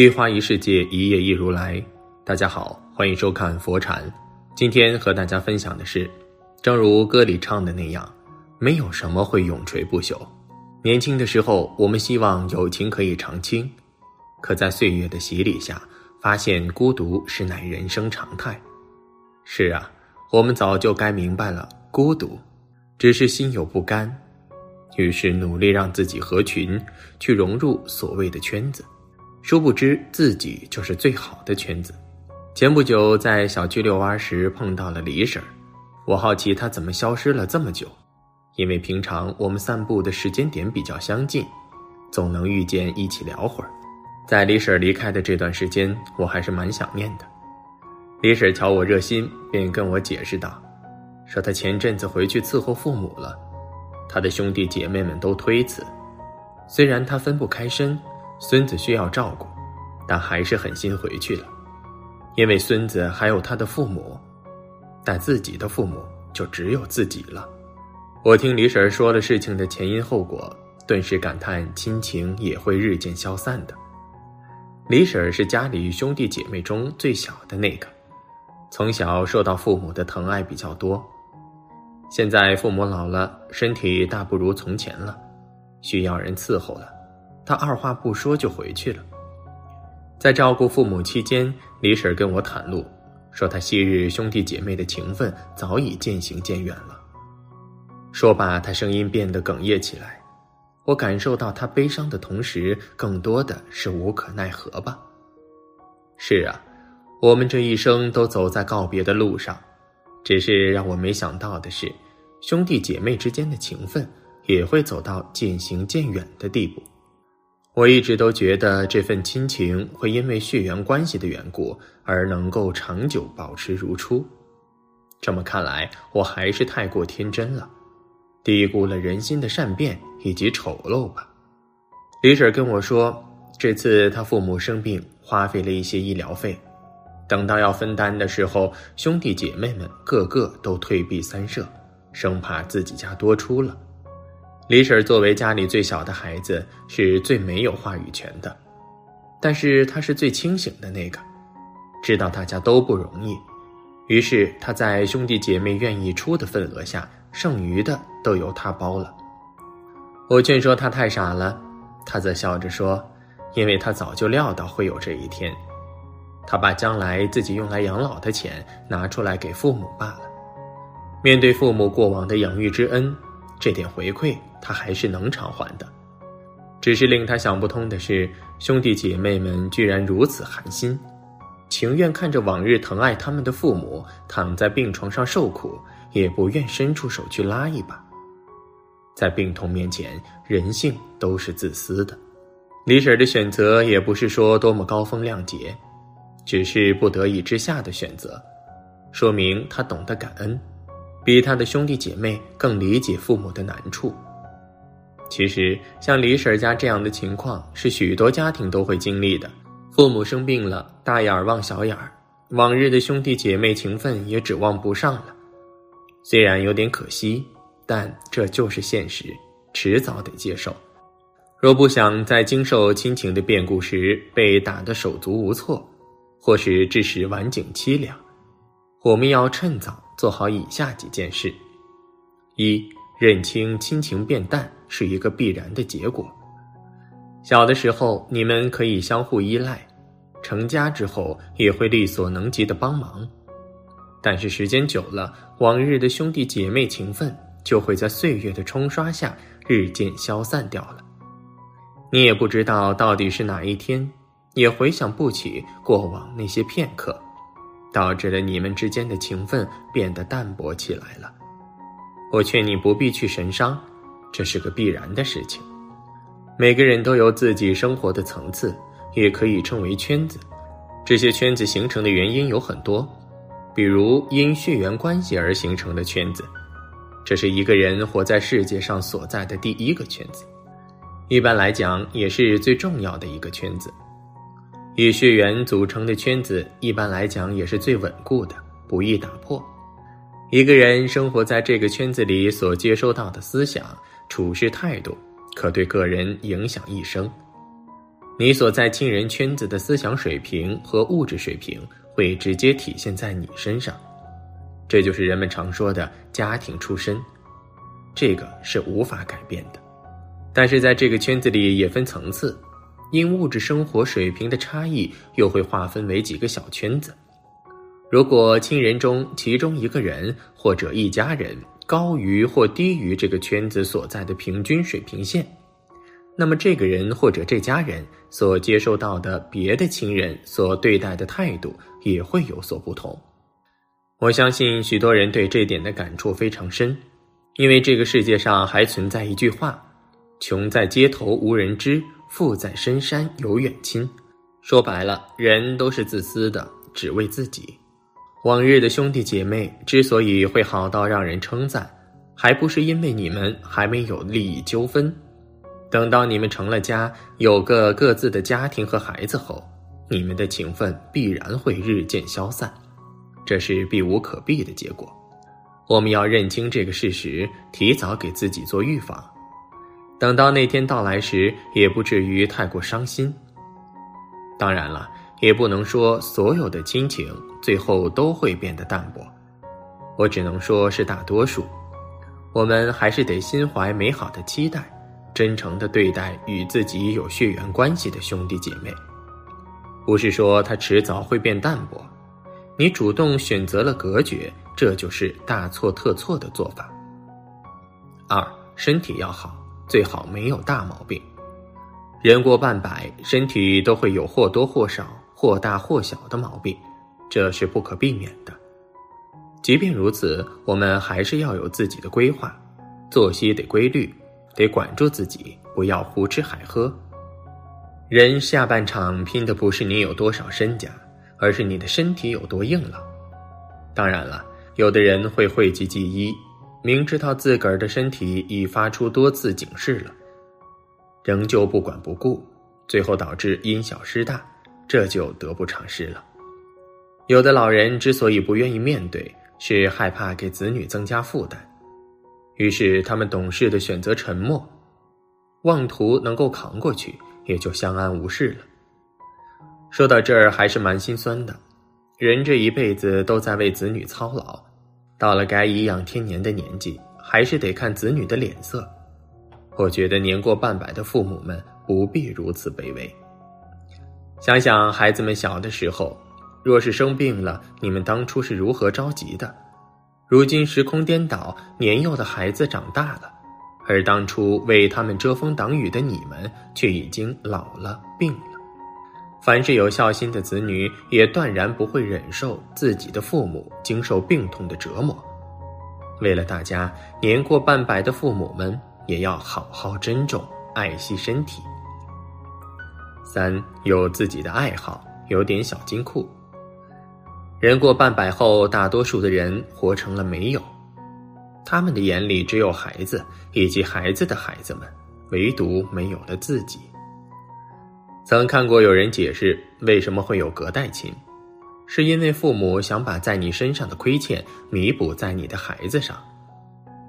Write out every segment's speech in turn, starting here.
一花一世界，一叶一如来。大家好，欢迎收看佛禅。今天和大家分享的是，正如歌里唱的那样，没有什么会永垂不朽。年轻的时候，我们希望友情可以长青，可在岁月的洗礼下，发现孤独是乃人生常态。是啊，我们早就该明白了，孤独只是心有不甘，于是努力让自己合群，去融入所谓的圈子。殊不知自己就是最好的圈子。前不久在小区遛弯时碰到了李婶，我好奇她怎么消失了这么久，因为平常我们散步的时间点比较相近，总能遇见一起聊会儿。在李婶离开的这段时间，我还是蛮想念的。李婶瞧我热心，便跟我解释道：“说她前阵子回去伺候父母了，她的兄弟姐妹们都推辞，虽然她分不开身。”孙子需要照顾，但还是狠心回去了，因为孙子还有他的父母，但自己的父母就只有自己了。我听李婶说了事情的前因后果，顿时感叹亲情也会日渐消散的。李婶是家里兄弟姐妹中最小的那个，从小受到父母的疼爱比较多，现在父母老了，身体大不如从前了，需要人伺候了。他二话不说就回去了。在照顾父母期间，李婶跟我袒露，说她昔日兄弟姐妹的情分早已渐行渐远了。说罢，她声音变得哽咽起来。我感受到她悲伤的同时，更多的是无可奈何吧。是啊，我们这一生都走在告别的路上，只是让我没想到的是，兄弟姐妹之间的情分也会走到渐行渐远的地步。我一直都觉得这份亲情会因为血缘关系的缘故而能够长久保持如初，这么看来，我还是太过天真了，低估了人心的善变以及丑陋吧。李婶跟我说，这次他父母生病，花费了一些医疗费，等到要分担的时候，兄弟姐妹们个个都退避三舍，生怕自己家多出了。李婶作为家里最小的孩子，是最没有话语权的，但是她是最清醒的那个，知道大家都不容易，于是她在兄弟姐妹愿意出的份额下，剩余的都由她包了。我劝说她太傻了，她则笑着说：“因为她早就料到会有这一天，她把将来自己用来养老的钱拿出来给父母罢了。面对父母过往的养育之恩，这点回馈。”他还是能偿还的，只是令他想不通的是，兄弟姐妹们居然如此寒心，情愿看着往日疼爱他们的父母躺在病床上受苦，也不愿伸出手去拉一把。在病痛面前，人性都是自私的。李婶的选择也不是说多么高风亮节，只是不得已之下的选择，说明他懂得感恩，比他的兄弟姐妹更理解父母的难处。其实，像李婶家这样的情况是许多家庭都会经历的。父母生病了，大眼望小眼儿，往日的兄弟姐妹情分也指望不上了。虽然有点可惜，但这就是现实，迟早得接受。若不想在经受亲情的变故时被打得手足无措，或是致使晚景凄凉，我们要趁早做好以下几件事：一。认清亲情变淡是一个必然的结果。小的时候，你们可以相互依赖；成家之后，也会力所能及的帮忙。但是时间久了，往日的兄弟姐妹情分就会在岁月的冲刷下日渐消散掉了。你也不知道到底是哪一天，也回想不起过往那些片刻，导致了你们之间的情分变得淡薄起来了。我劝你不必去神伤，这是个必然的事情。每个人都有自己生活的层次，也可以称为圈子。这些圈子形成的原因有很多，比如因血缘关系而形成的圈子，这是一个人活在世界上所在的第一个圈子，一般来讲也是最重要的一个圈子。以血缘组成的圈子，一般来讲也是最稳固的，不易打破。一个人生活在这个圈子里，所接收到的思想、处事态度，可对个人影响一生。你所在亲人圈子的思想水平和物质水平会直接体现在你身上，这就是人们常说的家庭出身，这个是无法改变的。但是在这个圈子里也分层次，因物质生活水平的差异，又会划分为几个小圈子。如果亲人中其中一个人或者一家人高于或低于这个圈子所在的平均水平线，那么这个人或者这家人所接受到的别的亲人所对待的态度也会有所不同。我相信许多人对这点的感触非常深，因为这个世界上还存在一句话：“穷在街头无人知，富在深山有远亲。”说白了，人都是自私的，只为自己。往日的兄弟姐妹之所以会好到让人称赞，还不是因为你们还没有利益纠纷。等到你们成了家，有个各自的家庭和孩子后，你们的情分必然会日渐消散，这是避无可避的结果。我们要认清这个事实，提早给自己做预防，等到那天到来时，也不至于太过伤心。当然了。也不能说所有的亲情最后都会变得淡薄，我只能说是大多数。我们还是得心怀美好的期待，真诚的对待与自己有血缘关系的兄弟姐妹。不是说他迟早会变淡薄，你主动选择了隔绝，这就是大错特错的做法。二，身体要好，最好没有大毛病。人过半百，身体都会有或多或少。或大或小的毛病，这是不可避免的。即便如此，我们还是要有自己的规划，作息得规律，得管住自己，不要胡吃海喝。人下半场拼的不是你有多少身家，而是你的身体有多硬朗。当然了，有的人会讳疾忌医，明知道自个儿的身体已发出多次警示了，仍旧不管不顾，最后导致因小失大。这就得不偿失了。有的老人之所以不愿意面对，是害怕给子女增加负担，于是他们懂事的选择沉默，妄图能够扛过去，也就相安无事了。说到这儿，还是蛮心酸的。人这一辈子都在为子女操劳，到了该颐养天年的年纪，还是得看子女的脸色。我觉得年过半百的父母们不必如此卑微。想想孩子们小的时候，若是生病了，你们当初是如何着急的？如今时空颠倒，年幼的孩子长大了，而当初为他们遮风挡雨的你们，却已经老了、病了。凡是有孝心的子女，也断然不会忍受自己的父母经受病痛的折磨。为了大家，年过半百的父母们也要好好珍重、爱惜身体。三有自己的爱好，有点小金库。人过半百后，大多数的人活成了没有，他们的眼里只有孩子以及孩子的孩子们，唯独没有了自己。曾看过有人解释为什么会有隔代亲，是因为父母想把在你身上的亏欠弥补在你的孩子上。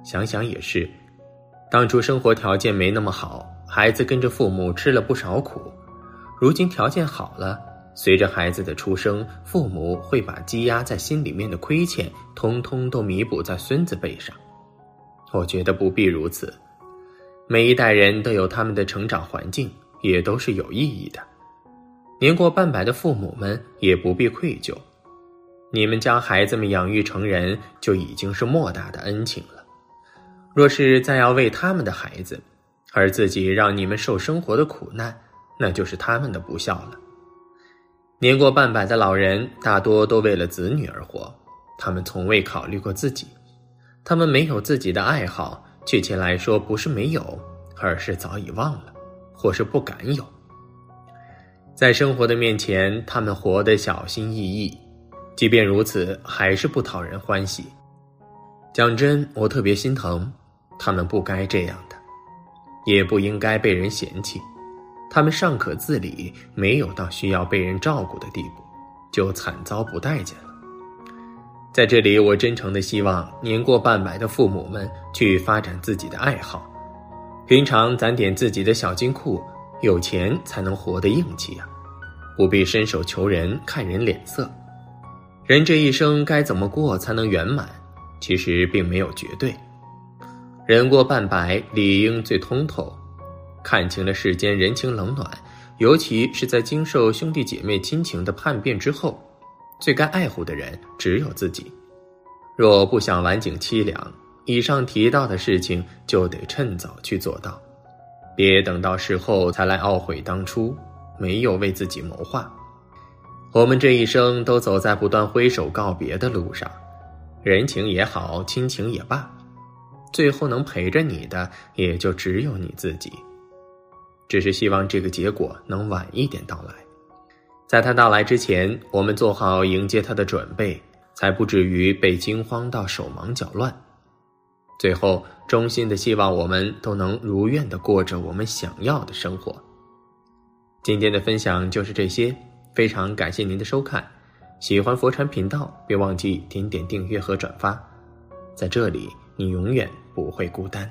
想想也是，当初生活条件没那么好，孩子跟着父母吃了不少苦。如今条件好了，随着孩子的出生，父母会把积压在心里面的亏欠，通通都弥补在孙子背上。我觉得不必如此，每一代人都有他们的成长环境，也都是有意义的。年过半百的父母们也不必愧疚，你们将孩子们养育成人，就已经是莫大的恩情了。若是再要为他们的孩子，而自己让你们受生活的苦难，那就是他们的不孝了。年过半百的老人大多都为了子女而活，他们从未考虑过自己。他们没有自己的爱好，确切来说不是没有，而是早已忘了，或是不敢有。在生活的面前，他们活得小心翼翼，即便如此，还是不讨人欢喜。讲真，我特别心疼，他们不该这样的，也不应该被人嫌弃。他们尚可自理，没有到需要被人照顾的地步，就惨遭不待见了。在这里，我真诚的希望年过半百的父母们去发展自己的爱好，平常攒点自己的小金库，有钱才能活得硬气呀，不必伸手求人、看人脸色。人这一生该怎么过才能圆满？其实并没有绝对。人过半百，理应最通透，看清了世间人情冷暖，尤其是在经受兄弟姐妹亲情的叛变之后，最该爱护的人只有自己。若不想晚景凄凉，以上提到的事情就得趁早去做到，别等到事后才来懊悔当初没有为自己谋划。我们这一生都走在不断挥手告别的路上，人情也好，亲情也罢，最后能陪着你的也就只有你自己。只是希望这个结果能晚一点到来，在他到来之前，我们做好迎接他的准备，才不至于被惊慌到手忙脚乱。最后，衷心的希望我们都能如愿的过着我们想要的生活。今天的分享就是这些。非常感谢您的收看，喜欢佛禅频道，别忘记点点订阅和转发，在这里你永远不会孤单。